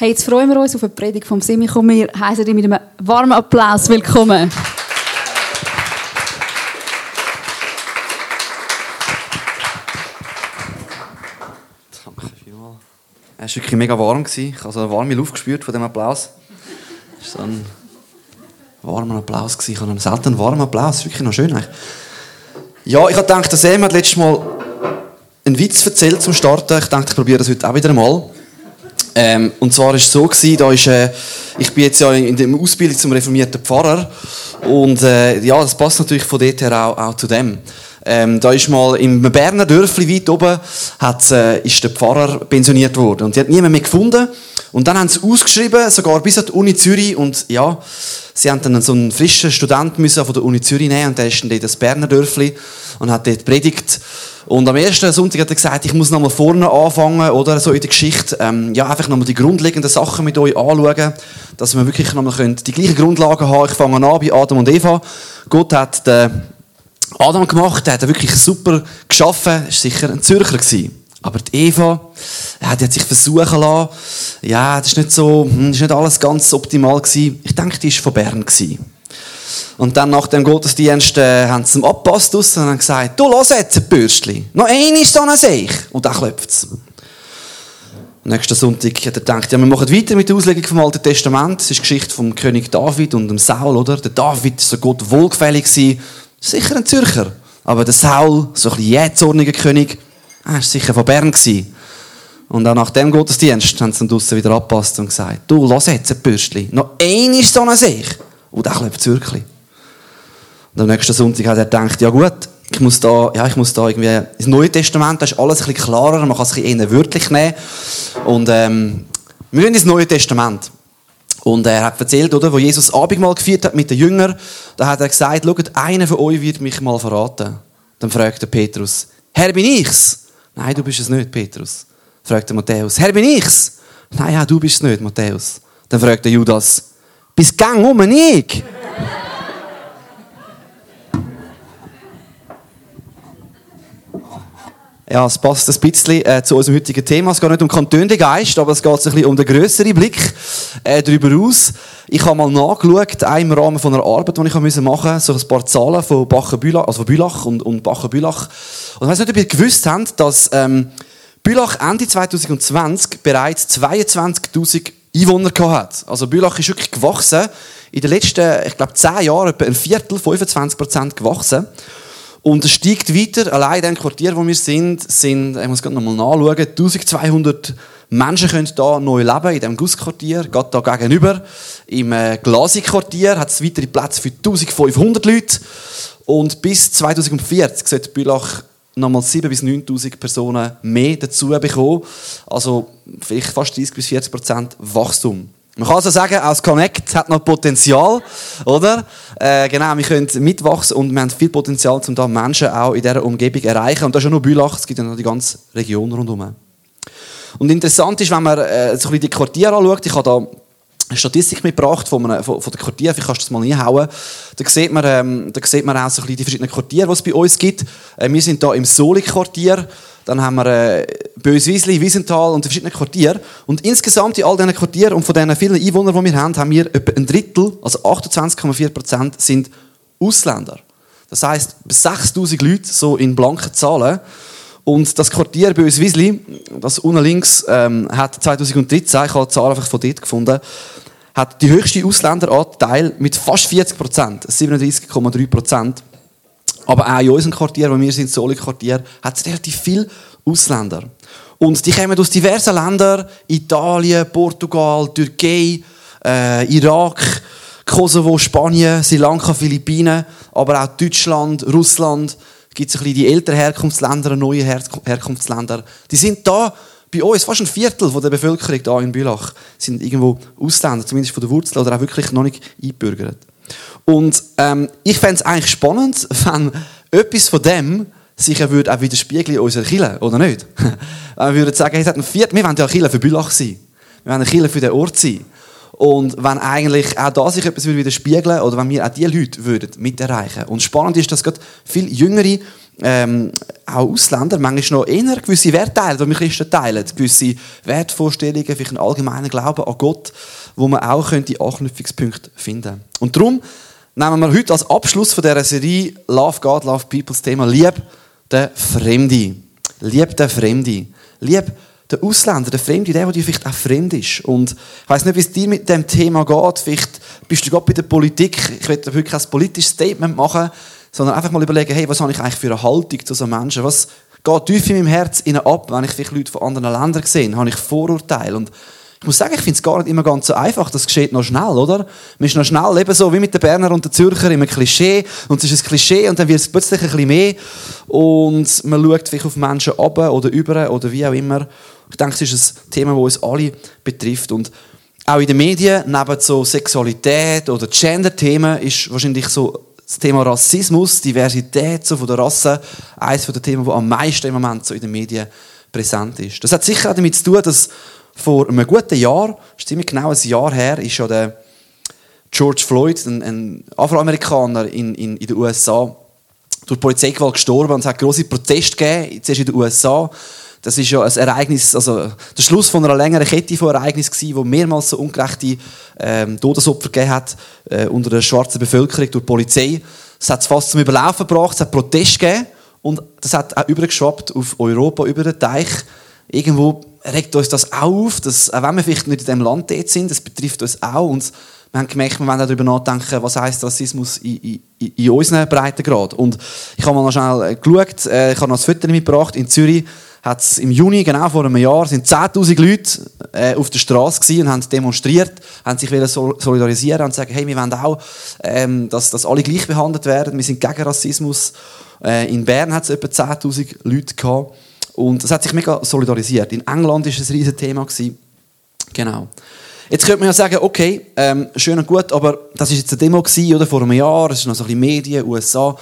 Hey, jetzt freuen wir uns auf eine Predigt vom Simi. Komm, wir heißen dich mit einem warmen Applaus willkommen. Danke vielmals. Es war wirklich mega warm. Ich habe so eine warme Luft gespürt von dem Applaus. Es war so ein warmer Applaus. Ich habe einen selten warmen Applaus. Das ist wirklich noch schön. Eigentlich. Ja, ich habe gedacht, dass Sam hat letztes Mal einen Witz erzählt zum Starten. Ich dachte, ich probiere das heute auch wieder einmal. Ähm, und zwar war es so, gewesen, da ist, äh, ich bin jetzt ja in der Ausbildung zum reformierten Pfarrer und äh, ja, das passt natürlich von dort her auch, auch zu dem. Ähm, da ist mal im Berner Dörfli weit oben hat, äh, ist der Pfarrer pensioniert worden und die hat niemand mehr gefunden und dann haben sie ausgeschrieben, sogar bis an die Uni Zürich und ja, sie haben dann so einen frischen Student müssen von der Uni Zürich nehmen und der ist dann dort das Berner Dörfli und hat dort predigt und am ersten Sonntag hat er gesagt, ich muss nochmal vorne anfangen, oder so in der Geschichte, ähm, ja, einfach nochmal die grundlegenden Sachen mit euch anschauen, dass wir wirklich nochmal die gleichen Grundlagen haben. Ich fange an bei Adam und Eva. Gott hat den Adam gemacht, der hat wirklich super geschaffen, ist sicher ein Zürcher gewesen. Aber die Eva, ja, die hat sich versuchen lassen. Ja, das ist nicht so, hm, ist nicht alles ganz optimal gewesen. Ich denke, die ist von Bern gewesen. Und dann nach dem Gottesdienst äh, haben sie ihm abgepasst und haben gesagt, du lass jetzt Bürstchen. Noch ein ist ein Seich. Und dann klopft es. Nächsten Sonntag hat er gedacht, ja, wir machen weiter mit der Auslegung vom Alten Testament. Das ist die Geschichte vom König David und dem Saul, oder? Der David war so Gott wohlgefällig. Sicher ein Zürcher. Aber der Saul, so ein jähzorniger König, er war sicher von Bern. Gewesen. Und auch nach dem Gottesdienst haben sie dann draussen wieder abgepasst und gesagt, du, lass jetzt Bürstchen. Noch ein ist ein Seich. Und klopft es wirklich. Und am nächsten Sonntag hat er gedacht, ja gut, ich muss da, ja, ich muss da irgendwie, das Neue Testament, da ist alles ein bisschen klarer, man kann es ein wörtlich nehmen. Und, ähm, wir gehen ins Neue Testament. Und er hat erzählt, oder, wo Jesus Abendmahl gefeiert hat mit den Jüngern, da hat er gesagt, schaut, einer von euch wird mich mal verraten. Dann fragt der Petrus, Herr, bin ich's? Nein, du bist es nicht, Petrus. Fragt der Matthäus, Herr, bin ich's? Nein, ja, du bist es nicht, Matthäus. Dann fragt der Judas, bist gang um ich? Ja, es passt ein bisschen äh, zu unserem heutigen Thema. Es geht nicht um Kantöndegeist, aber es geht ein bisschen um den grösseren Blick äh, darüber aus. Ich habe mal nachgeschaut, auch im Rahmen von einer Arbeit, die ich machen musste, so ein paar Zahlen von Bachen-Bülach, also von Bülach und, und Bachen-Bülach. Und ich weiß nicht, ob ihr gewusst habt, dass ähm, Bülach Ende 2020 bereits 22.000 Einwohner hat. Also Bülach ist wirklich gewachsen. In den letzten, ich glaube, 10 Jahren etwa ein Viertel, 25 Prozent gewachsen. Und es steigt weiter. Allein in dem Quartier, wo wir sind, sind, ich muss gerade nochmal nachschauen, 1200 Menschen können hier neu leben, in diesem Gussquartier, gerade hier gegenüber. Im äh, Glasi-Quartier hat es weitere Plätze für 1500 Leute. Und bis 2040 sollte Bülach nochmal 7.000 bis 9.000 Personen mehr dazu bekommen. Also vielleicht fast 30 bis 40 Prozent Wachstum. Man kann also sagen, aus Connect hat noch Potenzial, oder? Äh, genau, wir können mitwachsen und wir haben viel Potenzial, um da Menschen auch in dieser Umgebung zu erreichen. Und das ist ja nur Bülach, es gibt ja noch die ganze Region rundherum. Und interessant ist, wenn man äh, so ein bisschen die Quartiere anschaut, ich habe da Statistik mitgebracht von, einem, von, von der Quartier, kannst du das mal reinhauen. Da sieht man, ähm, da sieht man auch so ein bisschen die verschiedenen Quartiere, die es bei uns gibt. Äh, wir sind hier im Soli-Quartier. Dann haben wir äh, Böswiesli, Wiesenthal und verschiedene Quartiere. Und insgesamt in all diesen Quartieren und von diesen vielen Einwohnern, die wir haben, haben wir etwa ein Drittel, also 28,4 Prozent, sind Ausländer. Das heisst, bis 6000 Leute, so in blanken Zahlen. Und das Quartier Böswiesli, das unten links, ähm, hat 2013, ich habe die Zahl einfach von dort gefunden, hat die höchste Ausländeranteil mit fast 40 Prozent, 37,3 Prozent. Aber auch in unserem Quartier, wo wir sind, Soli-Quartier, hat es relativ viele Ausländer. Und die kommen aus diversen Ländern, Italien, Portugal, Türkei, äh, Irak, Kosovo, Spanien, Sri Lanka, Philippinen, aber auch Deutschland, Russland. Es gibt so ein bisschen die älteren Herkunftsländer, neue Her Herkunftsländer. Die sind da bei uns, fast ein Viertel der Bevölkerung hier in Bülach, sind irgendwo Ausländer, zumindest von der Wurzel, oder auch wirklich noch nicht eingebürgert. Und ähm, ich fände es eigentlich spannend, wenn etwas von dem sich ja würde auch widerspiegeln in unserer Kirche, oder nicht? wenn wir würden sagen, hey, wir wollen ja eine Kirche für Bülach sein. Wir wollen eine Kirche für den Ort sein. Und wenn eigentlich auch da sich etwas widerspiegeln würde, oder wenn wir auch diese Leute würden mit erreichen. Und spannend ist, dass gerade viele Jüngere ähm, auch Ausländer manchmal noch eher gewisse Werte teilen, die wir Christen teilen. Gewisse Wertvorstellungen, vielleicht einen allgemeinen Glauben an Gott, wo man auch könnte Anknüpfungspunkte finden Und darum nehmen wir heute als Abschluss von dieser Serie Love God, Love People das Thema Lieb den Fremde. Lieb den Fremde. Lieb den Ausländer, den Fremde, der, der vielleicht auch fremd ist. Und ich weiss nicht, wie es dir mit dem Thema geht. Vielleicht bist du gerade bei der Politik. Ich will wirklich kein politisches Statement machen, sondern einfach mal überlegen, hey, was habe ich eigentlich für eine Haltung zu so Menschen? Was geht tief in meinem Herz ab, wenn ich vielleicht Leute von anderen Ländern sehe? Habe ich Vorurteile? Und ich muss sagen, ich finde es gar nicht immer ganz so einfach. Das geschieht noch schnell, oder? Man ist noch schnell eben so wie mit den Berner und den Zürcher immer Klischee. Und es ist ein Klischee und dann wird es plötzlich ein bisschen mehr. Und man schaut vielleicht auf Menschen ab oder über oder wie auch immer. Ich denke, es ist ein Thema, das uns alle betrifft. Und auch in den Medien, neben so Sexualität oder Gender-Themen, ist wahrscheinlich so das Thema Rassismus, Diversität so von der Rasse, eines der Themen, das am meisten im Moment so in den Medien präsent ist. Das hat sicher auch damit zu tun, dass vor einem guten Jahr, ziemlich genau ein Jahr her, ist ja der George Floyd, ein, ein Afroamerikaner in, in, in den USA, durch Polizeigewalt gestorben und es hat große Proteste gegeben, zuerst in den USA. Das ist ja ein Ereignis, also der Schluss von einer längeren Kette von Ereignissen gewesen, wo mehrmals so ungerechte ähm, Todesopfer gegeben hat äh, unter der schwarzen Bevölkerung durch die Polizei. Es hat es fast zum Überlaufen gebracht, es hat Proteste gegeben und das hat auch übergeschwappt auf Europa, über den Teich. Irgendwo regt uns das auch auf, dass, auch wenn wir vielleicht nicht in diesem Land dort sind, das betrifft uns auch. Und wir haben gemerkt, wir wollen darüber nachdenken, was heisst Rassismus in, in, in unseren Breitengrad. Und ich habe mal noch schnell äh, geschaut, äh, ich habe noch ein Foto mitgebracht. In Zürich hat es im Juni, genau vor einem Jahr, sind 10'000 Leute äh, auf der Straße und haben demonstriert, haben sich solidarisieren und sagen, hey, wir wollen auch, ähm, dass, dass alle gleich behandelt werden. Wir sind gegen Rassismus. In Bern hat es etwa 10'000 Leute gehabt. Und das hat sich mega solidarisiert. In England war es ein riesiges Thema. Genau. Jetzt könnte man ja sagen, okay, ähm, schön und gut, aber das war jetzt eine Demo gewesen, oder vor einem Jahr, es ist noch so ein bisschen Medien, USA.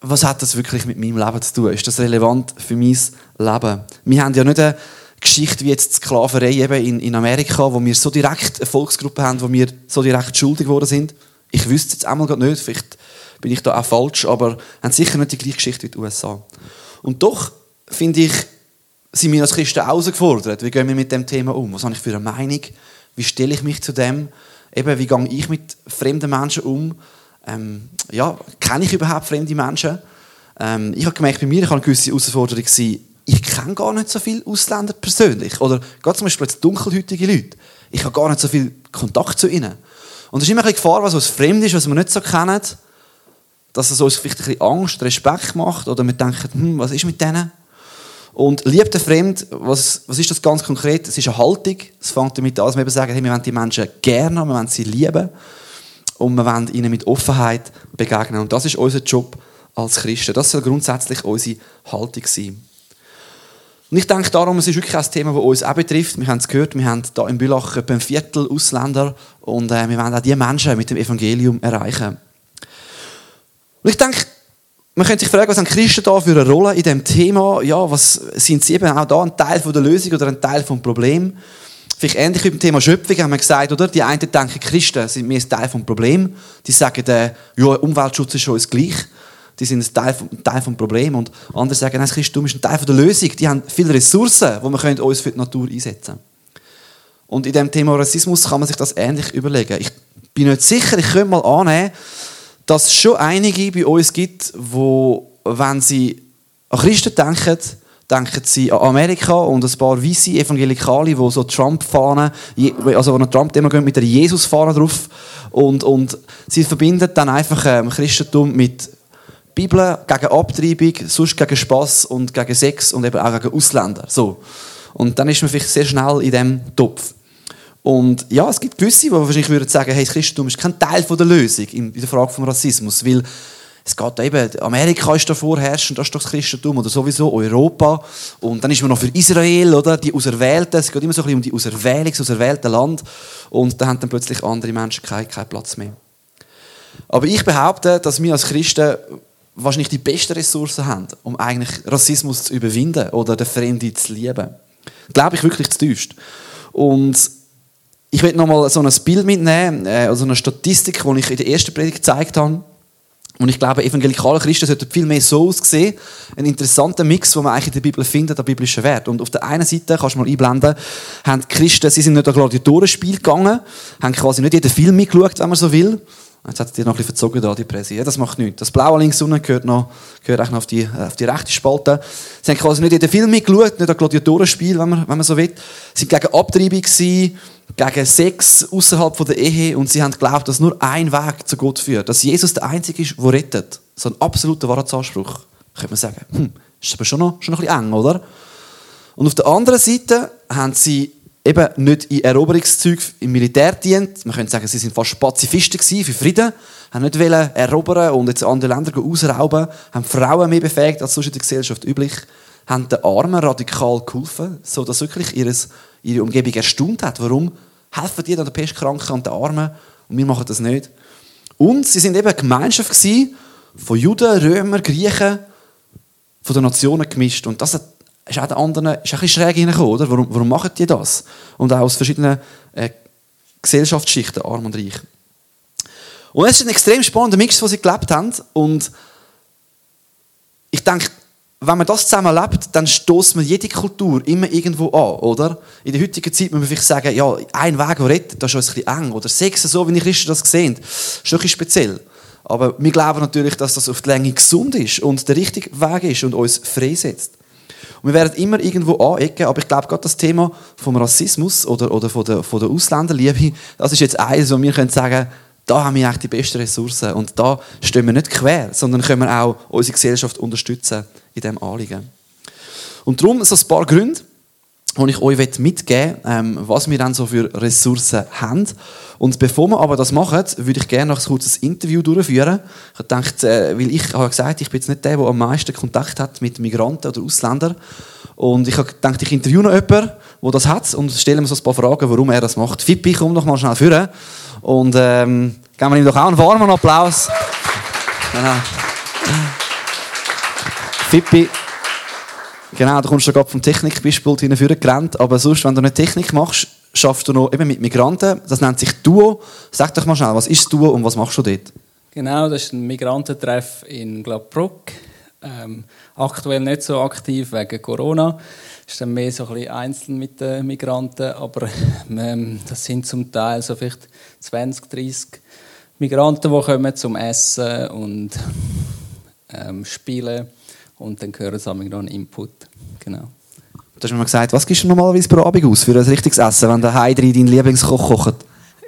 Was hat das wirklich mit meinem Leben zu tun? Ist das relevant für mein Leben? Wir haben ja nicht eine Geschichte wie jetzt die Sklaverei eben in, in Amerika, wo wir so direkt eine Volksgruppe haben, wo wir so direkt schuldig geworden sind. Ich wüsste es jetzt einmal gerade nicht, vielleicht bin ich da auch falsch, aber haben sicher nicht die gleiche Geschichte wie die USA. Und doch finde ich, sind wir als Christen herausgefordert. Wie gehen wir mit dem Thema um? Was habe ich für eine Meinung? Wie stelle ich mich zu dem? Eben, wie gehe ich mit fremden Menschen um? Ähm, ja, kenne ich überhaupt fremde Menschen? Ähm, ich habe gemerkt, bei mir ich eine gewisse Herausforderung sein, ich kenne gar nicht so viele Ausländer persönlich. Oder gerade zum Beispiel jetzt dunkelhäutige Leute. Ich habe gar nicht so viel Kontakt zu ihnen. Und es ist immer eine Gefahr, was uns fremd ist, was wir nicht so kennen, dass es uns vielleicht ein bisschen Angst, Respekt macht oder wir denken, hm, was ist mit denen? Und liebt der Fremd, was, was ist das ganz konkret? Es ist eine Haltung. Es fängt damit an, dass wir eben sagen, hey, wir wollen die Menschen gerne, wir wollen sie lieben und wir wollen ihnen mit Offenheit begegnen. Und das ist unser Job als Christen. Das soll grundsätzlich unsere Haltung sein. Und ich denke darum, es ist wirklich ein Thema, das uns auch betrifft. Wir haben es gehört, wir haben hier in Bülach etwa ein Viertel Ausländer und äh, wir wollen auch diese Menschen mit dem Evangelium erreichen. Und ich denke, man könnte sich fragen, was haben Christen da für eine Rolle in diesem Thema? Ja, was sind sie eben auch da ein Teil der Lösung oder ein Teil des Problems? Vielleicht ähnlich wie beim Thema Schöpfung haben wir gesagt, oder? Die einen denken, Christen sind mehr ein Teil des Problems. Die sagen, äh, ja, Umweltschutz ist uns gleich. Die sind ein Teil, ein Teil des Problems. Und andere sagen, nein, Christentum ist ein Teil der Lösung. Die haben viele Ressourcen, die wir uns für die Natur einsetzen können. Und in dem Thema Rassismus kann man sich das ähnlich überlegen. Ich bin nicht sicher, ich könnte mal annehmen, dass es schon einige bei uns gibt, wo, wenn sie an Christen denken, denken sie an Amerika und ein paar weiße Evangelikale, die so Trump-Fahnen, also wo Trump immer mit der Jesus-Fahne drauf und, und sie verbinden dann einfach ähm, Christentum mit Bibel gegen Abtreibung, sonst gegen Spass und gegen Sex und eben auch gegen Ausländer. So. Und dann ist man vielleicht sehr schnell in diesem Topf. Und ja, es gibt gewisse, die wahrscheinlich würden sagen, hey, das Christentum ist kein Teil der Lösung in der Frage des Rassismus, weil es geht eben, Amerika ist da vorherrschend, das ist doch das Christentum, oder sowieso Europa. Und dann ist man noch für Israel, oder? Die Auserwählten, es geht immer so ein bisschen um die Auserwählung, das auserwählte Land. Und da haben dann plötzlich andere Menschen keinen, keinen Platz mehr. Aber ich behaupte, dass wir als Christen wahrscheinlich die besten Ressourcen haben, um eigentlich Rassismus zu überwinden oder den Fremden zu lieben. Glaube ich wirklich zu tiefst. Und ich will noch mal so ein Bild mitnehmen, äh, also eine Statistik, die ich in der ersten Predigt gezeigt habe. Und ich glaube, evangelikale Christen sollten viel mehr so aussehen. Ein interessanter Mix, den man eigentlich in der Bibel findet, der biblische Wert. Und auf der einen Seite, kannst du mal einblenden, haben die Christen, sie sind nicht an Gladiatorenspiel gegangen, haben quasi nicht jeden Film mitgeschaut, wenn man so will. Jetzt hat dir noch ein bisschen verzogen die Präsi. Ja, das macht nichts. Das Blaue links unten gehört noch, gehört eigentlich noch auf die, äh, auf die rechte Spalte. Sie haben quasi nicht jeden Film mitgeschaut, nicht an Gladiatorenspiel, wenn man, wenn man so will. Sie waren gegen Abtreibung, gewesen, gegen Sex außerhalb der Ehe und sie haben geglaubt, dass nur ein Weg zu Gott führt. Dass Jesus der Einzige ist, der rettet. So ein absoluter Wahrheitsanspruch, könnte man sagen. Hm, ist aber schon noch, schon noch ein bisschen eng, oder? Und auf der anderen Seite haben sie eben nicht in Eroberungszügen im Militär dient. Man könnte sagen, sie sind fast Pazifisten für Frieden, haben nicht wollen erobern und jetzt andere Länder ausrauben, haben Frauen mehr befähigt als sonst in der Gesellschaft üblich, haben den Armen radikal geholfen, so dass wirklich ihres, ihre Umgebung erstaunt hat. Warum helfen die an der Pestkranken und den Armen und wir machen das nicht? Und sie sind eben eine Gemeinschaft von Juden, Römer, Griechen, von den Nationen gemischt. Und das hat ist auch der anderen ist ein bisschen schräg reingekommen, oder? Warum, warum machen die das? Und auch aus verschiedenen äh, Gesellschaftsschichten, arm und reich. Und es ist ein extrem spannender Mix, den sie gelebt haben. Und ich denke, wenn man das zusammen lebt, dann stoßt man jede Kultur immer irgendwo an, oder? In der heutigen Zeit muss man vielleicht sagen, ja, ein Weg, der rettet, das ist ein bisschen eng. Oder Sex, so wie die Christen das sehen, ist schon ein bisschen speziell. Aber wir glauben natürlich, dass das auf die Länge gesund ist und der richtige Weg ist und uns freisetzt. Und wir werden immer irgendwo anecken, aber ich glaube, gerade das Thema vom Rassismus oder, oder von, der, von der Ausländerliebe, das ist jetzt eines, wo wir können sagen da haben wir eigentlich die besten Ressourcen und da stehen wir nicht quer, sondern können wir auch unsere Gesellschaft unterstützen in diesem Anliegen. Und darum so ein paar Gründe, die ich euch mitgeben ähm, was wir dann so für Ressourcen haben. Und bevor wir aber das machen, würde ich gerne noch ein kurzes Interview durchführen. Ich gedacht, äh, weil ich habe gesagt, ich bin jetzt nicht der, der am meisten Kontakt hat mit Migranten oder Ausländern. Und ich habe gedacht, ich interviewe noch jemanden, der das hat und stelle mir so ein paar Fragen, warum er das macht. Fippi, komm doch mal schnell führen. Und ähm, geben wir ihm doch auch einen warmen Applaus. Genau. Fippi. Genau, du kommst gerade vom Technikbeispiel hinführen gerannt, aber sonst, wenn du nicht Technik machst, schaffst du noch eben mit Migranten. Das nennt sich Duo. Sag doch mal schnell, was ist Duo und was machst du dort? Genau, das ist ein Migrantentreff in Glaubruck. Ähm, aktuell nicht so aktiv wegen Corona. Ist dann mehr so ein bisschen einzeln mit den Migranten, aber ähm, das sind zum Teil so vielleicht 20, 30 Migranten, die kommen zum Essen und ähm, Spielen und dann hören sie noch einen Input. Genau. Du hast mir mal gesagt, was gibst du normalerweise pro Abend aus für ein richtiges Essen, wenn der Heidri deinen Lieblingskoch kocht?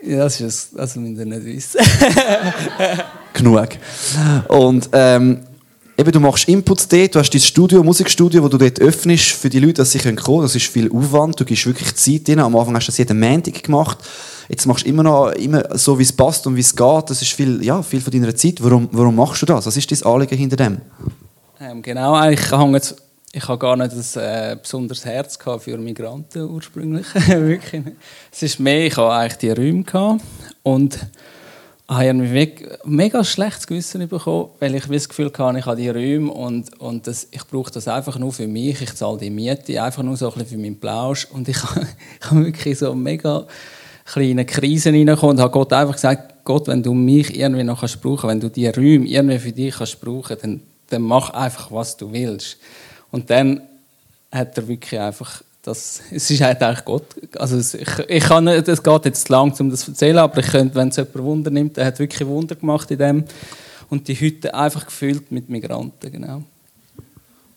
Ja, das, ist, das müsst ihr nicht wissen. Genug. Und ähm, eben, du machst Inputs dort, du hast dein Studio, Musikstudio, das du dort öffnest für die Leute, dass sie kommen können. Das ist viel Aufwand, du gibst wirklich Zeit rein. Am Anfang hast du das jeden Montag gemacht. Jetzt machst du immer noch immer so, wie es passt und wie es geht. Das ist viel, ja, viel von deiner Zeit. Warum, warum machst du das? Was ist dein Anliegen hinter dem? Ähm, genau, ich habe ich habe gar nicht ein äh, besonderes Herz für Migranten ursprünglich. Wirklich Es ist mehr, ich habe eigentlich die Räume gehabt und habe ein mega schlechtes Gewissen bekommen, weil ich das Gefühl hatte, ich habe die Räume und, und das, ich brauche das einfach nur für mich. Ich zahle die Miete einfach nur so ein bisschen für meinen Plausch und ich, ich habe wirklich so mega kleine Krisen reingekommen und habe Gott einfach gesagt, Gott, wenn du mich irgendwie noch kannst brauchen, wenn du die Räume irgendwie für dich kannst brauchen, dann, dann mach einfach, was du willst. Und dann hat er wirklich einfach das, es ist halt eigentlich Gott. Also ich, ich kann nicht, es geht jetzt lang, um das zu erzählen, aber ich könnte, wenn es jemand Wunder nimmt, er hat wirklich Wunder gemacht in dem. Und die Hütte einfach gefüllt mit Migranten, genau.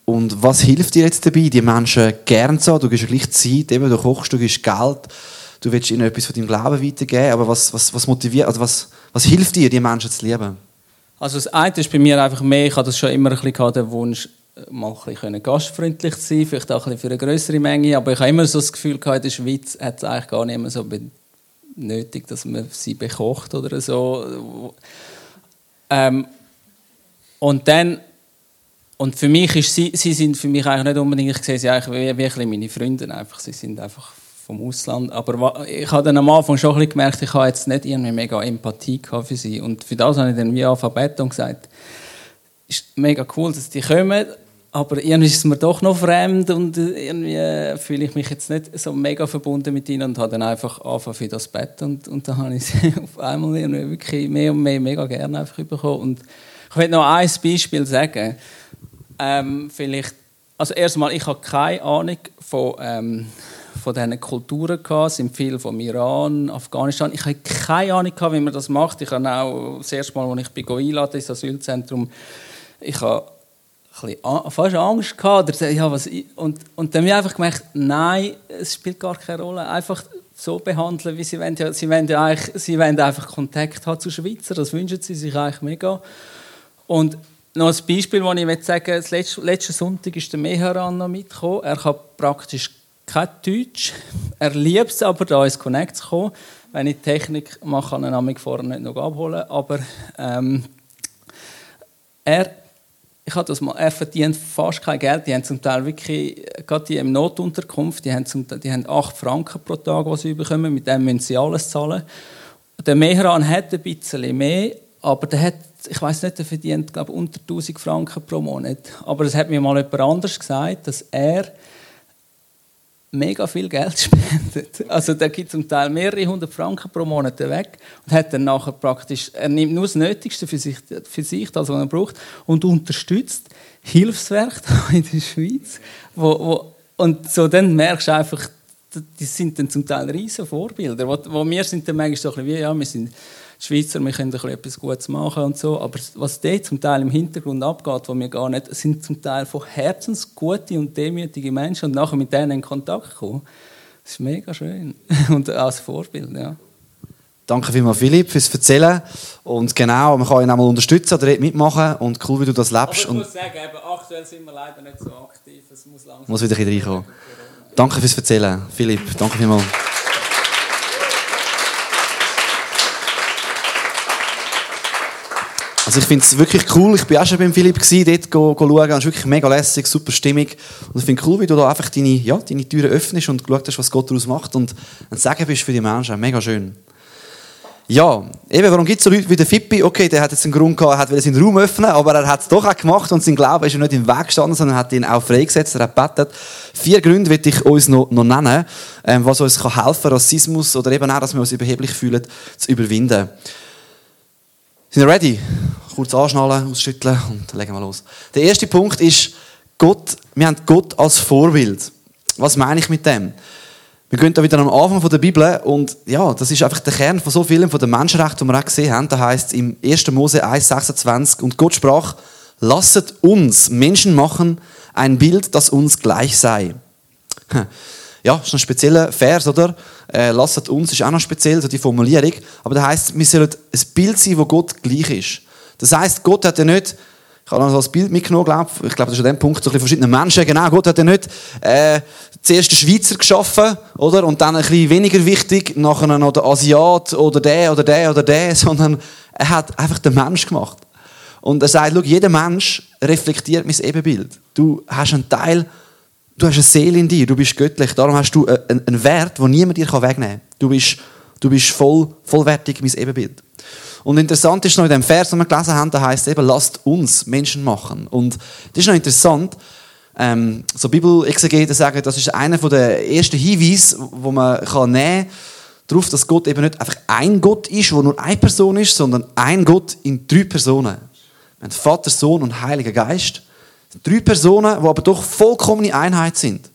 Und was hilft dir jetzt dabei, die Menschen gern zu haben? Du gibst gleich Zeit, eben, du kochst, du gibst Geld, du willst ihnen etwas von deinem Glauben weitergeben, aber was, was, was motiviert, also was, was hilft dir, die Menschen zu lieben? Also das eine ist bei mir einfach mehr, ich hatte schon immer ein bisschen den Wunsch, mal ein bisschen gastfreundlich sein, vielleicht auch ein bisschen für eine größere Menge. Aber ich habe immer so das Gefühl gehabt, in der Schweiz hat es eigentlich gar nicht mehr so nötig, dass man sie bekocht oder so. Ähm, und dann und für mich ist sie, sie sind für mich eigentlich nicht unbedingt, ich sehe sie eigentlich wie, wie meine Freunde einfach. Sie sind einfach vom Ausland. Aber ich habe dann am Anfang schon gemerkt, ich habe jetzt nicht irgendwie mega Empathie für sie. Und für das habe ich dann wie Alphabet und gesagt, ist mega cool, dass die kommen, aber irgendwie ist es mir doch noch fremd und irgendwie fühle ich mich jetzt nicht so mega verbunden mit ihnen und habe dann einfach angefangen für das Bett und, und dann habe ich sie auf einmal irgendwie wirklich mehr und mehr mega gerne einfach bekommen und Ich will noch ein Beispiel sagen. Ähm, vielleicht, also erstmal, ich habe keine Ahnung von, ähm, von diesen Kulturen gehabt. Sind viele vom Iran, Afghanistan. Ich habe keine Ahnung gehabt, wie man das macht. Ich habe auch das erste Mal, als ich bin eingeladen ins Asylzentrum, ich habe bisschen, fast Angst gehabt. Oder, ja, was, und, und dann habe ich einfach gemerkt, nein, es spielt gar keine Rolle. Einfach so behandeln, wie sie wollen. Ja, sie wollen ja eigentlich, sie wollen einfach Kontakt haben zu Schweizer. Das wünschen sie sich eigentlich mega. Und noch ein Beispiel, das ich sagen möchte. Letzten Sonntag ist der Meheran noch mitgekommen. Er kann praktisch kein Deutsch. Er liebt es aber, da ins Connect zu kommen. Wenn ich Technik mache, kann er mich vorher nicht noch abholen. Aber ähm, er ich habe das mal, er verdient fast kein Geld. Die haben zum Teil wirklich, gerade die im Notunterkunft, die haben, zum, die haben 8 Franken pro Tag, was sie bekommen. Mit dem müssen sie alles zahlen. Der Mehran hat ein bisschen mehr, aber der hat, ich weiß nicht, der verdient, glaube unter 1000 Franken pro Monat. Aber es hat mir mal jemand anders gesagt, dass er mega viel Geld spendet. Also der gibt zum Teil mehrere hundert Franken pro Monat weg und hat dann nachher praktisch, er nimmt nur das Nötigste für sich, für sich das, was er braucht und unterstützt Hilfswerk in der Schweiz. Wo, wo, und so dann merkst du einfach, die sind dann zum Teil riesen Vorbilder. Wo, wo wir sind dann manchmal so ein bisschen wie, ja, wir sind Schweizer, wir können etwas Gutes machen und so, aber was dort zum Teil im Hintergrund abgeht, wo wir gar nicht, sind zum Teil von Herzens gute und demütige Menschen und nachher mit denen in Kontakt kommen. Das ist mega schön und als Vorbild, ja. Danke vielmals, Philipp, fürs Erzählen. Und genau, man kann ihn auch mal unterstützen oder mitmachen. Und cool, wie du das lebst. Aber ich muss sagen, eben, aktuell sind wir leider nicht so aktiv. Es muss langsam... Muss wieder reinkommen. Danke fürs Erzählen, Philipp. Danke vielmals. Also ich finde es wirklich cool. Ich war auch schon beim Philipp gewesen, dort go, go schauen. Es ist wirklich mega lässig, super stimmig. Und ich finde es cool, wie du da einfach deine, ja, deine Türen öffnest und geschaut was Gott daraus macht und ein Segen bist für die Menschen. Mega schön. Ja, eben, warum gibt es so Leute wie der Fippi? Okay, der hat jetzt einen Grund gehabt, er hat seinen Raum öffnen, aber er hat es doch auch gemacht und sein Glaube ist ja nicht im Weg gestanden, sondern hat ihn auch freigesetzt, er hat gebetet. Vier Gründe will ich uns noch, noch nennen, ähm, was uns kann helfen Rassismus oder eben auch, dass wir uns überheblich fühlen, zu überwinden. Sind wir ready? Kurz anschnallen, ausschütteln und legen wir los. Der erste Punkt ist, Gott, wir haben Gott als Vorbild. Was meine ich mit dem? Wir gehen da wieder am Anfang der Bibel und ja, das ist einfach der Kern von so vielen von den Menschenrechten, die wir auch gesehen haben. Da heißt im 1. Mose 1,26 und Gott sprach, lasset uns Menschen machen, ein Bild, das uns gleich sei. Ja, ist ein spezieller Vers, oder? Äh, lasset uns ist auch noch speziell, so die Formulierung. Aber das heißt, wir sollen ein Bild sein, wo Gott gleich ist. Das heißt, Gott hat ja nicht, ich habe noch so ein Bild mitgenommen, glaube ich, glaube, das ist an dem Punkt so ein verschiedene Menschen, genau, Gott hat ja nicht äh, zuerst den Schweizer geschaffen, oder? Und dann ein bisschen weniger wichtig, nachher noch den Asiat oder der oder der oder der, sondern er hat einfach den Mensch gemacht. Und er sagt, schau, jeder Mensch reflektiert mein Ebenbild. Du hast einen Teil Du hast eine Seele in dir, du bist göttlich, darum hast du einen Wert, den niemand dir wegnehmen kann. Du bist, du bist voll, vollwertig mein Ebenbild. Und interessant ist noch in dem Vers, den wir gelesen haben, da heißt eben, lasst uns Menschen machen. Und das ist noch interessant, ähm, so Bibelexegeten sagen, das ist einer der ersten Hinweise, wo man kann nehmen kann, darauf, dass Gott eben nicht einfach ein Gott ist, der nur eine Person ist, sondern ein Gott in drei Personen. Wir haben Vater, Sohn und Heiliger Geist. Drei Personen, die aber doch vollkommene Einheit sind.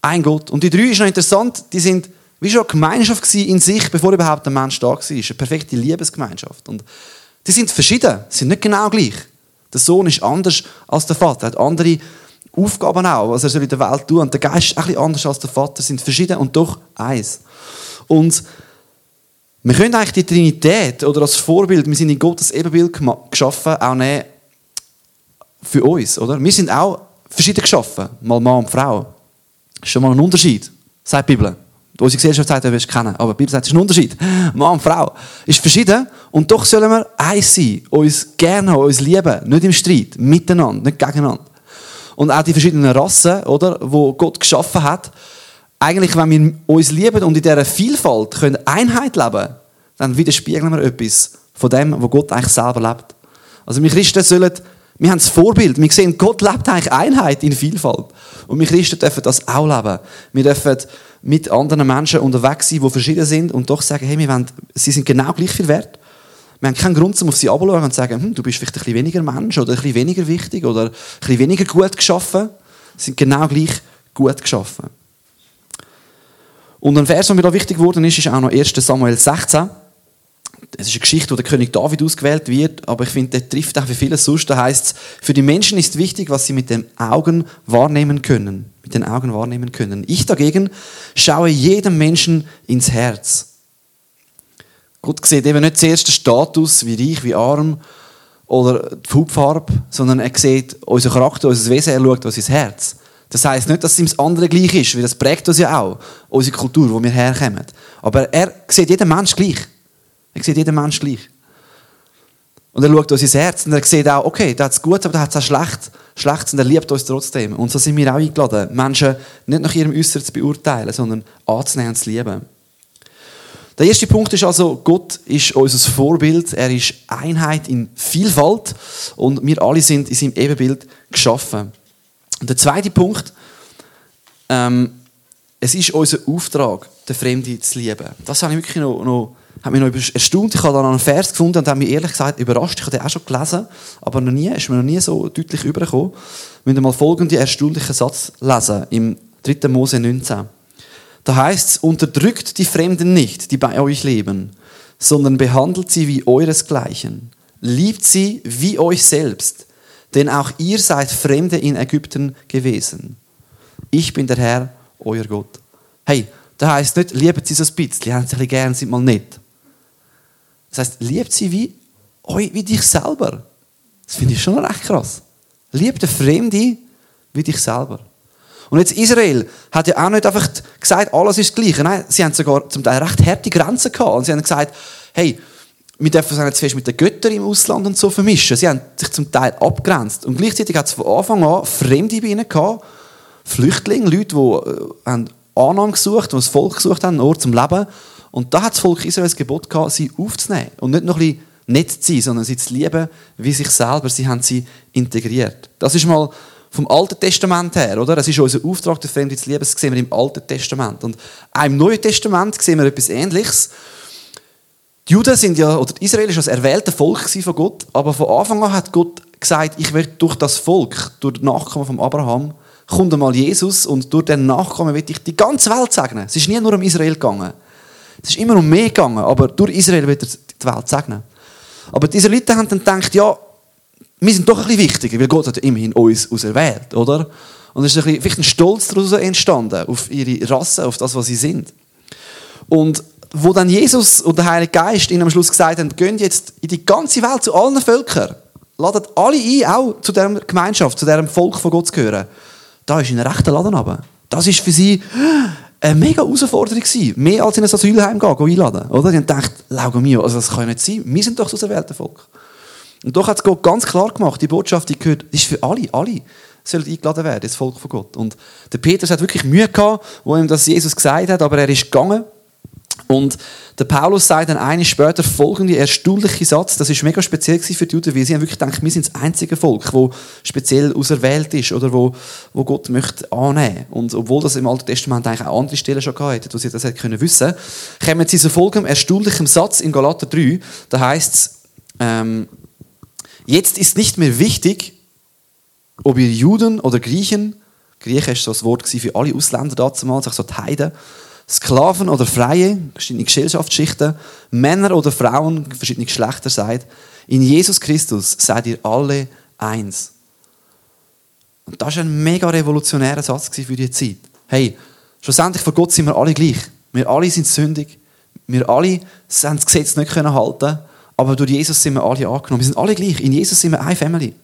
Ein Gott. Und die drei ist noch interessant, die sind wie schon eine Gemeinschaft in sich, bevor überhaupt ein Mensch da war. Eine perfekte Liebesgemeinschaft. Und die sind verschieden, sind nicht genau gleich. Der Sohn ist anders als der Vater, hat andere Aufgaben auch, was er soll in der Welt tun. Und der Geist ist ein anders als der Vater, sind verschieden und doch eins. Und wir können eigentlich die Trinität oder als Vorbild, wir sind in Gottes Ebenbild geschaffen, auch nehmen für uns, oder? Wir sind auch verschieden geschaffen, mal Mann und Frau. Ist schon mal ein Unterschied, sagt die Bibel. Unsere Gesellschaft sagt, du wirst kennen, aber die Bibel sagt, es ist ein Unterschied. Mann und Frau ist verschieden und doch sollen wir eins sein, uns gerne haben, uns lieben, nicht im Streit, miteinander, nicht gegeneinander. Und auch die verschiedenen Rassen, oder, wo Gott geschaffen hat, eigentlich, wenn wir uns lieben und in dieser Vielfalt können Einheit leben, dann widerspiegeln wir etwas von dem, wo Gott eigentlich selber lebt. Also wir Christen sollen wir haben das Vorbild. Wir sehen, Gott lebt eigentlich Einheit in Vielfalt. Und wir Christen dürfen das auch leben. Wir dürfen mit anderen Menschen unterwegs sein, die verschieden sind und doch sagen, hey, wir wollen, sie sind genau gleich viel wert. Wir haben keinen Grund, um auf sie abzuschauen und zu sagen, hm, du bist vielleicht ein bisschen weniger Mensch oder ein bisschen weniger wichtig oder ein bisschen weniger gut geschaffen. Sie sind genau gleich gut geschaffen. Und ein Vers, der mir da wichtig geworden ist, ist auch noch 1. Samuel 16. Es ist eine Geschichte, wo der König David ausgewählt wird, aber ich finde, der trifft auch für vieles sonst. Da heißt es, für die Menschen ist wichtig, was sie mit den Augen wahrnehmen können. Mit den Augen wahrnehmen können. Ich dagegen schaue jedem Menschen ins Herz. Gott sieht eben nicht zuerst den Status, wie reich, wie arm oder die Hautfarbe, sondern er sieht unseren Charakter, unser Wesen, er schaut uns ins Herz. Das heißt nicht, dass es ihm das andere gleich ist, weil das prägt uns ja auch, unsere Kultur, wo wir herkommen. Aber er sieht jeden Mensch gleich. Er sieht jeden Mensch gleich. Und er schaut uns ins Herz und er sieht auch, okay, da hat es gut, aber da hat es auch schlecht, schlecht und er liebt uns trotzdem. Und so sind wir auch eingeladen, Menschen nicht nach ihrem Äußeren zu beurteilen, sondern anzunehmen und zu lieben. Der erste Punkt ist also, Gott ist unser Vorbild, er ist Einheit in Vielfalt und wir alle sind in seinem Ebenbild geschaffen. Und der zweite Punkt, ähm, es ist unser Auftrag, den Fremden zu lieben. Das habe ich wirklich noch, noch, hat mich noch erstaunt. Ich habe dann einen Vers gefunden und habe mich ehrlich gesagt überrascht. Ich habe den auch schon gelesen, aber noch nie, ist mir noch nie so deutlich übergekommen. Wir müssen mal folgenden erstaunlichen Satz lesen, im 3. Mose 19. Da heißt es, unterdrückt die Fremden nicht, die bei euch leben, sondern behandelt sie wie euresgleichen. Liebt sie wie euch selbst, denn auch ihr seid Fremde in Ägypten gewesen. Ich bin der Herr, euer Gott. Hey, da heißt nicht, liebt sie so ein bisschen, haben sie ein gern, sind mal nicht. Das heißt, liebt sie wie, wie dich selber. Das finde ich schon recht krass. Liebt der Fremde wie dich selber. Und jetzt Israel hat ja auch nicht einfach gesagt, alles ist das Gleiche. Nein, sie haben sogar zum Teil recht harte Grenzen gehabt. Und sie haben gesagt, hey, wir dürfen uns nicht fest mit den Göttern im Ausland und so vermischen. Sie haben sich zum Teil abgrenzt. Und gleichzeitig hat es von Anfang an Fremde bei ihnen gehabt, Flüchtlinge, Leute, die äh, haben Annahme gesucht, die das Volk gesucht haben, einen Ort zum Leben. Und da hat das Volk Israel das Gebot gehabt, sie aufzunehmen. Und nicht noch ein bisschen nett zu sein, sondern sie zu lieben wie sich selber. Sie haben sie integriert. Das ist mal vom Alten Testament her, oder? Das ist unser Auftrag, den Fremden zu lieben. Das sehen wir im Alten Testament. Und auch im Neuen Testament sehen wir etwas Ähnliches. Die Juden sind ja, oder Israel ist das erwählte Volk von Gott, aber von Anfang an hat Gott gesagt, ich werde durch das Volk, durch die Nachkommen von Abraham, kommt einmal Jesus und durch den Nachkommen wird ich die ganze Welt segnen. Es ist nie nur um Israel gegangen. Es ist immer um mehr gegangen, aber durch Israel wird er die Welt segnen. Aber die Israeliten haben dann gedacht, ja, wir sind doch ein bisschen wichtiger, weil Gott hat immerhin uns auserwählt, oder? Und es ist ein bisschen, vielleicht ein Stolz daraus entstanden, auf ihre Rasse, auf das, was sie sind. Und wo dann Jesus und der Heilige Geist ihnen am Schluss gesagt haben, gehen jetzt in die ganze Welt zu allen Völkern, ladet alle ein, auch zu dieser Gemeinschaft, zu diesem Volk von Gott zu gehören. Da ist ihnen rechter Laden runter. Das ist für sie eine mega Herausforderung gewesen. Mehr als in ein Asylheim gehen, gehen einladen. Oder? Die haben gedacht, Laugo also das kann ja nicht sein. Wir sind doch das auserwählte Volk. Und doch hat es Gott ganz klar gemacht, die Botschaft, die gehört, ist für alle, alle sollen eingeladen werden, das Volk von Gott. Und der Petrus hat wirklich Mühe gehabt, wo ihm das Jesus gesagt hat, aber er ist gegangen. Und der Paulus sagt dann eines später folgende erstaunliche Satz, das ist mega speziell für die Juden, weil sie haben wirklich gedacht, wir sind das einzige Volk, wo speziell auserwählt ist oder wo, wo Gott möchte annehmen. Und obwohl das im Alten Testament eigentlich auch andere Stellen schon gehabt wo sie das hätte können wissen, kommen sie zu folgendem erstaunlichen Satz in Galater 3, da heißt es, ähm, Jetzt ist nicht mehr wichtig, ob ihr Juden oder Griechen, Griechen ist so das Wort für alle Ausländer damals, also die Heiden, Sklaven oder Freie, verschiedene Gesellschaftsschichten, Männer oder Frauen, verschiedene Geschlechter seid. In Jesus Christus seid ihr alle eins. Und das war ein mega revolutionärer Satz für die Zeit. Hey, schlussendlich vor Gott sind wir alle gleich. Wir alle sind sündig. Wir alle haben das Gesetz nicht halten aber durch Jesus sind wir alle angenommen. Wir sind alle gleich. In Jesus sind wir eine Family.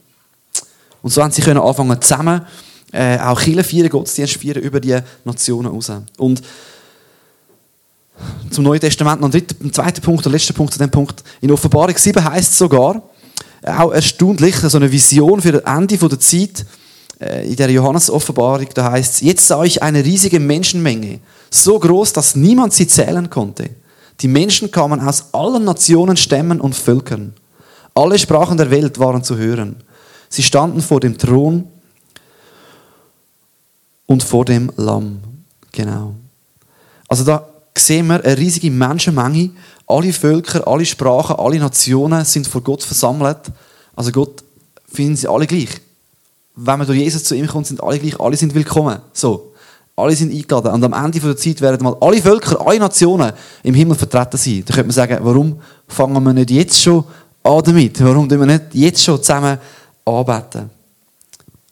Und so haben sie können anfangen zusammen äh, auch Kirche feiern, Gottesdienst feiern über die Nationen raus. Und zum Neuen Testament noch ein, zweiter Punkt, der letzte Punkt zu dem Punkt. In Offenbarung 7 heißt es sogar, auch erstaunlich, so eine Vision für das Ende der Zeit, äh, in der Johannes-Offenbarung, da heißt es, jetzt sah ich eine riesige Menschenmenge, so groß, dass niemand sie zählen konnte. Die Menschen kamen aus allen Nationen, Stämmen und Völkern. Alle Sprachen der Welt waren zu hören. Sie standen vor dem Thron und vor dem Lamm. Genau. Also da sehen wir eine riesige Menschenmenge. Alle Völker, alle Sprachen, alle Nationen sind vor Gott versammelt. Also Gott finden sie alle gleich. Wenn man durch Jesus zu ihm kommt, sind alle gleich, alle sind willkommen. So. Alle sind eingeladen. Und am Ende der Zeit werden mal alle Völker, alle Nationen im Himmel vertreten sein. Da könnte man sagen, warum fangen wir nicht jetzt schon an damit? Warum tun wir nicht jetzt schon zusammen arbeiten?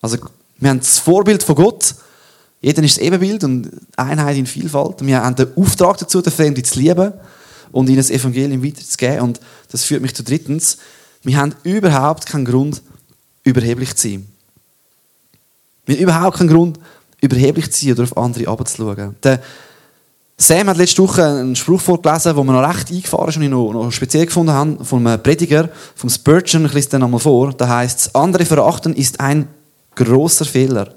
Also, wir haben das Vorbild von Gott. Jeder ist das Ebenbild und Einheit in Vielfalt. Wir haben den Auftrag dazu, den Fremden zu lieben und ihnen das Evangelium weiterzugeben. Und das führt mich zu drittens. Wir haben überhaupt keinen Grund, überheblich zu sein. Wir haben überhaupt keinen Grund, überheblich zu sein oder auf andere abzuschauen. Der Sam hat letzte Woche einen Spruch vorgelesen, den mir noch recht eingefahren ist und ich noch, speziell gefunden habe, von einem Prediger, vom Spurgeon, ich lese den einmal vor. Da heißt andere verachten ist ein großer Fehler.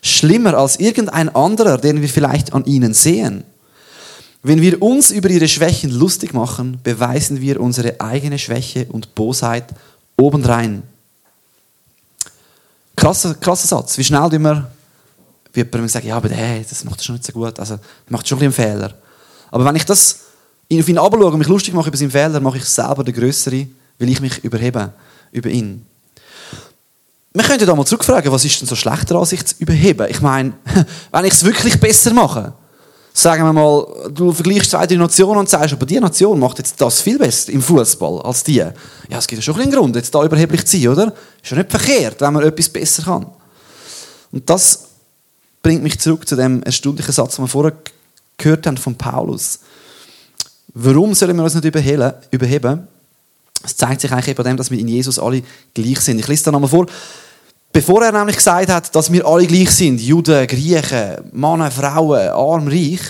Schlimmer als irgendein anderer, den wir vielleicht an ihnen sehen. Wenn wir uns über ihre Schwächen lustig machen, beweisen wir unsere eigene Schwäche und Bosheit obendrein. Krasser, krasser Satz. Wie schnell wir wie jemand sagen, ja, aber hey, das macht schon nicht so gut, also macht schon ein einen Fehler. Aber wenn ich das auf ihn abschaue und mich lustig mache über seinen Fehler, mache ich selber den Größere, weil ich mich überhebe über ihn. Wir könnten da mal zurückfragen, was ist denn so schlechter als sich zu überheben? Ich meine, wenn ich es wirklich besser mache, sagen wir mal, du vergleichst zwei, drei Nationen und sagst, aber die Nation macht jetzt das viel besser im Fußball als die. Ja, es gibt ja schon einen Grund, jetzt da überheblich zu sein, oder? Ist ja nicht verkehrt, wenn man etwas besser kann. Und das bringt mich zurück zu dem erstaunlichen Satz, den wir vorher gehört haben von Paulus. Warum sollen wir uns nicht überheben? Es zeigt sich eigentlich eben dem, dass wir in Jesus alle gleich sind. Ich lese da nochmal vor. Bevor er nämlich gesagt hat, dass wir alle gleich sind, Juden, Griechen, Männer, Frauen, arm, reich,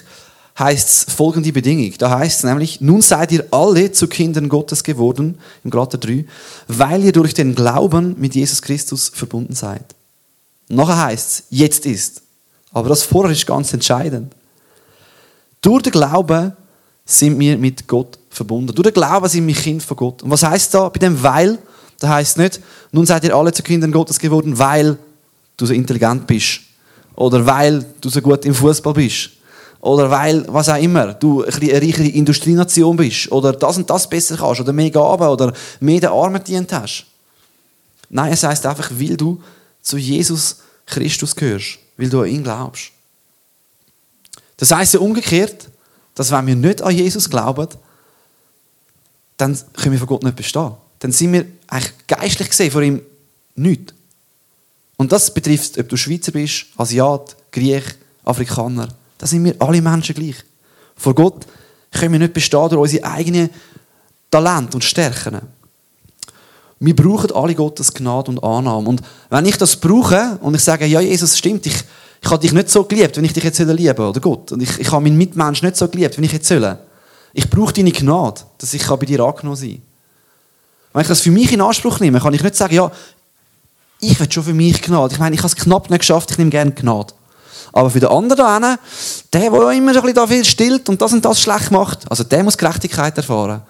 heißt es folgende Bedingung. Da heißt es nämlich, nun seid ihr alle zu Kindern Gottes geworden, im Galater 3, weil ihr durch den Glauben mit Jesus Christus verbunden seid. Nachher heißt es, jetzt ist. Aber das vorher ist ganz entscheidend. Durch den Glauben sind wir mit Gott verbunden. Durch den Glauben sind wir Kind von Gott. Und was heißt da bei dem Weil? Da heißt nicht, nun seid ihr alle zu Kindern Gottes geworden, weil du so intelligent bist. Oder weil du so gut im Fußball bist. Oder weil, was auch immer, du eine reichere Industrienation bist. Oder das und das besser kannst. Oder mehr Gaben. Oder mehr den Armen dient hast. Nein, es heißt einfach, weil du zu Jesus Christus gehörst weil du an ihn glaubst. Das heißt ja umgekehrt, dass wenn wir nicht an Jesus glauben, dann können wir von Gott nicht bestehen. Dann sind wir eigentlich geistlich gesehen vor ihm nichts. Und das betrifft, ob du Schweizer bist, Asiat, Griech, Afrikaner. Da sind wir alle Menschen gleich. Vor Gott können wir nicht bestehen durch unsere eigenen Talente und Stärken. Wir brauchen alle Gottes Gnade und Annahme. Und wenn ich das brauche und ich sage, ja, Jesus, stimmt, ich, ich habe dich nicht so geliebt, wenn ich dich jetzt lieben oder Gott. Und ich, ich habe meinen Mitmensch nicht so geliebt, wenn ich jetzt soll. Ich brauche deine Gnade, dass ich bei dir angenommen sein kann. Wenn ich das für mich in Anspruch nehme, kann ich nicht sagen, ja, ich will schon für mich Gnade. Ich meine, ich habe es knapp nicht geschafft, ich nehme gerne Gnade. Aber für den anderen, der, der immer ein bisschen da viel stillt und das und das schlecht macht, also der muss Gerechtigkeit erfahren.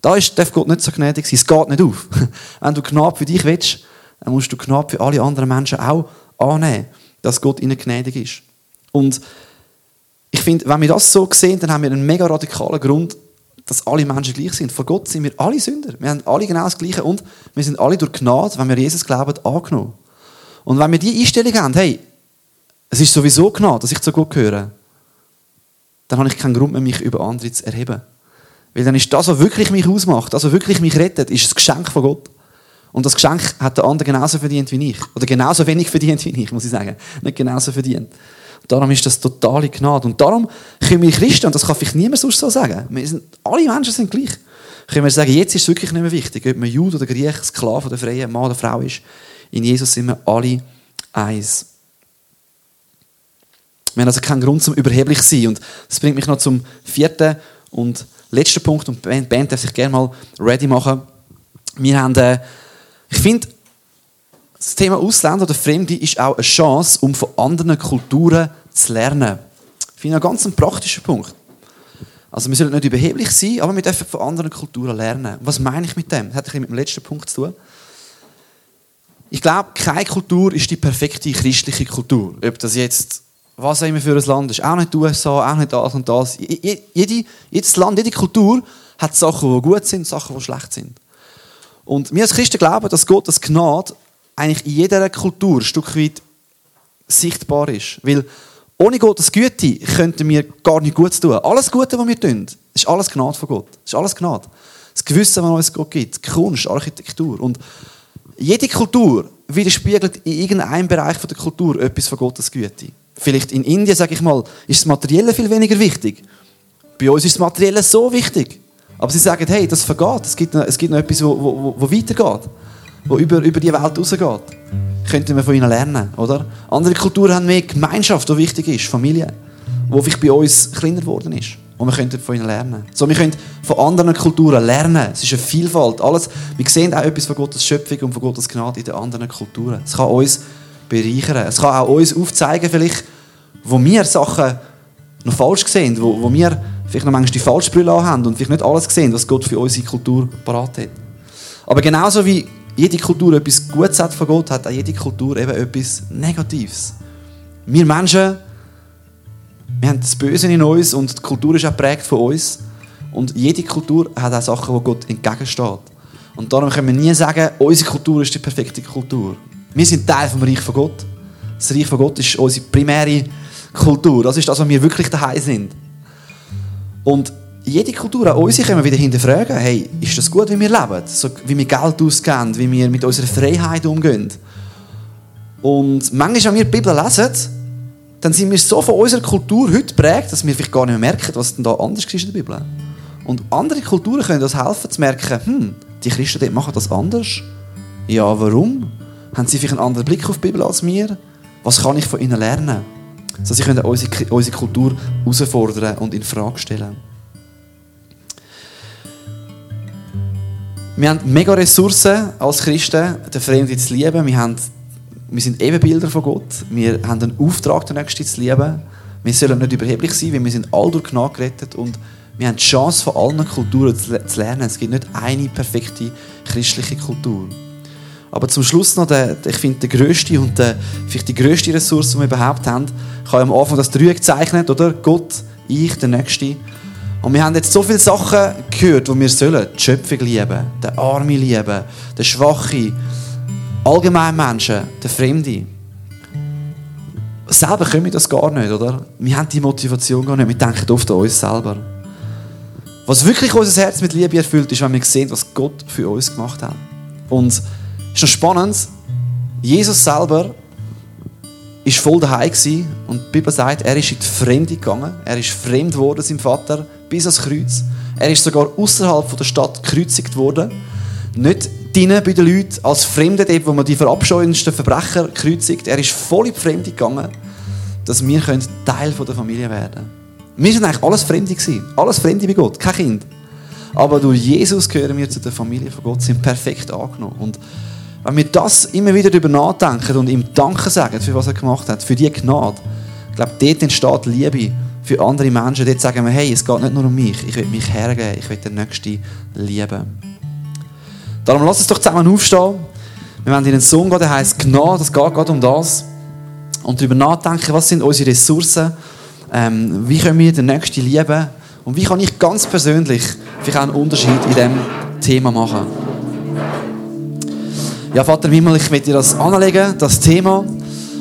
Da ist, darf Gott nicht so gnädig sein. Es geht nicht auf. Wenn du Gnade für dich willst, dann musst du Gnade für alle anderen Menschen auch annehmen, dass Gott ihnen gnädig ist. Und ich finde, wenn wir das so sehen, dann haben wir einen mega radikalen Grund, dass alle Menschen gleich sind. Vor Gott sind wir alle Sünder. Wir haben alle genau das Gleiche und wir sind alle durch Gnade, wenn wir Jesus glauben, angenommen. Und wenn wir die Einstellung haben, hey, es ist sowieso Gnade, dass ich zu Gott gehöre, dann habe ich keinen Grund mehr, mich über andere zu erheben. Weil dann ist das, was wirklich mich ausmacht, das, was wirklich mich rettet, ist das Geschenk von Gott. Und das Geschenk hat der andere genauso verdient wie ich. Oder genauso wenig verdient wie ich, muss ich sagen. Nicht genauso verdient. Und darum ist das totale Gnade. Und darum können wir Christen, und das kann vielleicht niemand sonst so sagen, wir sind, alle Menschen sind gleich, können wir sagen, jetzt ist es wirklich nicht mehr wichtig, ob man Jude oder Griech, Sklave oder Freie, Mann oder Frau ist. In Jesus sind wir alle eins. Wir haben also keinen Grund zum überheblich sein. Und das bringt mich noch zum vierten und letzter Punkt, und die Band darf sich gerne mal ready machen. Wir haben, äh, ich finde, das Thema Ausländer oder Fremde ist auch eine Chance, um von anderen Kulturen zu lernen. Ich finde einen ganz praktischen Punkt. Also wir sollen nicht überheblich sein, aber wir dürfen von anderen Kulturen lernen. Was meine ich mit dem? Das hat ein mit dem letzten Punkt zu tun. Ich glaube, keine Kultur ist die perfekte christliche Kultur. Ob das jetzt was auch immer für ein Land ist. Auch nicht die USA, auch nicht das und das. Jede, jedes Land, jede Kultur hat Sachen, die gut sind, Sachen, die schlecht sind. Und wir als Christen glauben, dass Gott das Gnade eigentlich in jeder Kultur ein Stück weit sichtbar ist. Weil ohne Gottes Güte könnten wir gar nicht gut tun. Alles Gute, was wir tun, ist alles Gnade von Gott. Ist alles Gnade. Das Gewissen, was uns Gott gibt, Kunst, Architektur. Und jede Kultur widerspiegelt in irgendeinem Bereich der Kultur etwas von Gottes Güte. Vielleicht in Indien, sage ich mal, ist das Materielle viel weniger wichtig. Bei uns ist das Materielle so wichtig. Aber sie sagen, hey, das vergeht. Es gibt noch, es gibt noch etwas, wo, wo, wo weitergeht. Wo über, über die Welt rausgeht. Könnten wir von ihnen lernen, oder? Andere Kulturen haben mehr Gemeinschaft, die wichtig ist. Familie. Wo vielleicht bei uns kleiner geworden ist. Und wir könnten von ihnen lernen. So, wir können von anderen Kulturen lernen. Es ist eine Vielfalt. Alles, wir sehen auch etwas von Gottes Schöpfung und von Gottes Gnade in den anderen Kulturen. Es kann uns bereichern. Es kann auch uns aufzeigen, vielleicht, wo wir Sachen noch falsch sehen, wo, wo wir vielleicht noch manchmal die falsche Brille haben und vielleicht nicht alles sehen, was Gott für unsere Kultur parat hat. Aber genauso wie jede Kultur etwas Gutes hat von Gott, hat auch jede Kultur eben etwas Negatives. Wir Menschen wir haben das Böse in uns und die Kultur ist auch geprägt von uns. Und jede Kultur hat auch Sachen, die Gott entgegensteht. Und darum können wir nie sagen, unsere Kultur ist die perfekte Kultur. Wir sind Teil vom Reich von Gott. Das Reich von Gott ist unsere primäre Kultur. Das ist das, was wir wirklich daheim sind. Und jede Kultur, auch unsere, können wir wieder hinterfragen, hey, ist das gut, wie wir leben? So, wie wir Geld ausgeben, wie wir mit unserer Freiheit umgehen. Und manchmal, wenn wir die Bibel lesen, dann sind wir so von unserer Kultur heute prägt, dass wir vielleicht gar nicht mehr merken, was denn da anders ist in der Bibel. Und andere Kulturen können uns helfen zu merken, hm, die Christen dort machen das anders. Ja, warum? Haben sie vielleicht einen anderen Blick auf die Bibel als wir? Was kann ich von ihnen lernen? So, sie können unsere, unsere Kultur herausfordern und in Frage stellen. Wir haben mega Ressourcen als Christen, den Fremden zu lieben. Wir haben wir sind Ebenbilder von Gott. Wir haben einen Auftrag, den Nächsten zu lieben. Wir sollen nicht überheblich sein, weil wir sind all durch Gnade gerettet und wir haben die Chance, von allen Kulturen zu lernen. Es gibt nicht eine perfekte christliche Kultur. Aber zum Schluss noch, der, ich finde, der grösste und der, vielleicht die grösste Ressource, die wir überhaupt haben, ich habe am Anfang das Dreieck gezeichnet, oder? Gott, ich, der Nächste. Und wir haben jetzt so viele Sachen gehört, die wir sollen. Die Schöpfung lieben, den Arme lieben, den Schwachen, allgemein Menschen, der Fremde. Selber können wir das gar nicht, oder? Wir haben die Motivation gar nicht. Wir denken oft an uns selber. Was wirklich unser Herz mit Liebe erfüllt, ist, wenn wir sehen, was Gott für uns gemacht hat. Und ist noch spannend, Jesus selber ist voll daheim und die Bibel sagt, er ist in die Fremde gegangen. Er ist fremd geworden, seinem Vater, bis ans Kreuz. Er ist sogar außerhalb der Stadt gekreuzigt worden. Nicht drinnen bei den Leuten, als Fremde dort, wo man die verabscheuendsten Verbrecher kreuzigt. Er ist voll in die Fremde gegangen, dass wir Teil der Familie werden können. Wir sind eigentlich alles Fremde. Alles Fremde bei Gott, kein Kind. Aber durch Jesus gehören wir zu der Familie von Gott, sind perfekt angenommen. Und wenn wir das immer wieder darüber nachdenken und ihm Danke sagen für was er gemacht hat, für die Gnade, ich glaube, dort entsteht Liebe für andere Menschen. Dort sagen wir, hey, es geht nicht nur um mich, ich will mich hergeben, ich will den Nächsten lieben. Darum lass uns doch zusammen aufstehen. Wir werden in einen Song gehen, der heisst Gnade, das geht gerade um das. Und darüber nachdenken, was sind unsere Ressourcen, ähm, wie können wir den Nächsten lieben und wie kann ich ganz persönlich vielleicht auch einen Unterschied in diesem Thema machen. Ja, Vater im Himmel, ich möchte dir das anlegen, das Thema.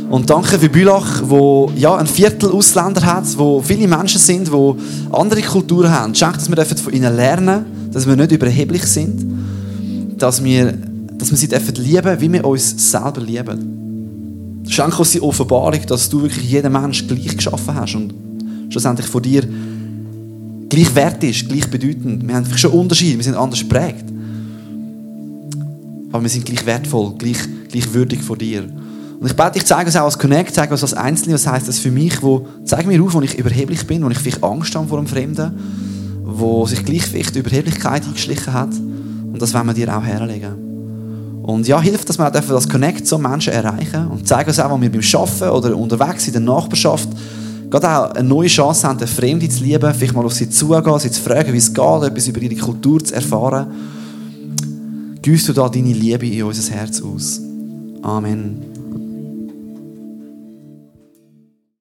Und danke für Bülach, wo ja ein Viertel Ausländer hat, wo viele Menschen sind, wo andere Kulturen haben. Schenk, dass wir von ihnen lernen, dass wir nicht überheblich sind dass wir, dass wir sie dürfen lieben, wie wir uns selber lieben. Schenke uns die Offenbarung, dass du wirklich jeden Menschen gleich geschaffen hast und schlussendlich von dir gleich wert ist, gleich bedeutend. Wir haben schon Unterschiede, wir sind anders geprägt. Aber wir sind gleich wertvoll, gleich, gleich würdig von dir. Und ich bete, ich zeige es auch als Connect, zeige es als Einzelne, was heisst das für mich, wo, zeige mir auf, wo ich überheblich bin, wo ich vielleicht Angst habe vor einem Fremden, wo sich gleich vielleicht Überheblichkeit eingeschlichen hat. Und das wollen wir dir auch herlegen. Und ja, hilft, dass wir auch das Connect zu Menschen erreichen und zeigen uns auch, wo wir beim Arbeiten oder unterwegs in der Nachbarschaft gerade auch eine neue Chance haben, den Fremden zu lieben, vielleicht mal auf sie zugehen, sie zu fragen, wie es geht, etwas über ihre Kultur zu erfahren. Gießt du da deine Liebe in unser Herz aus. Amen.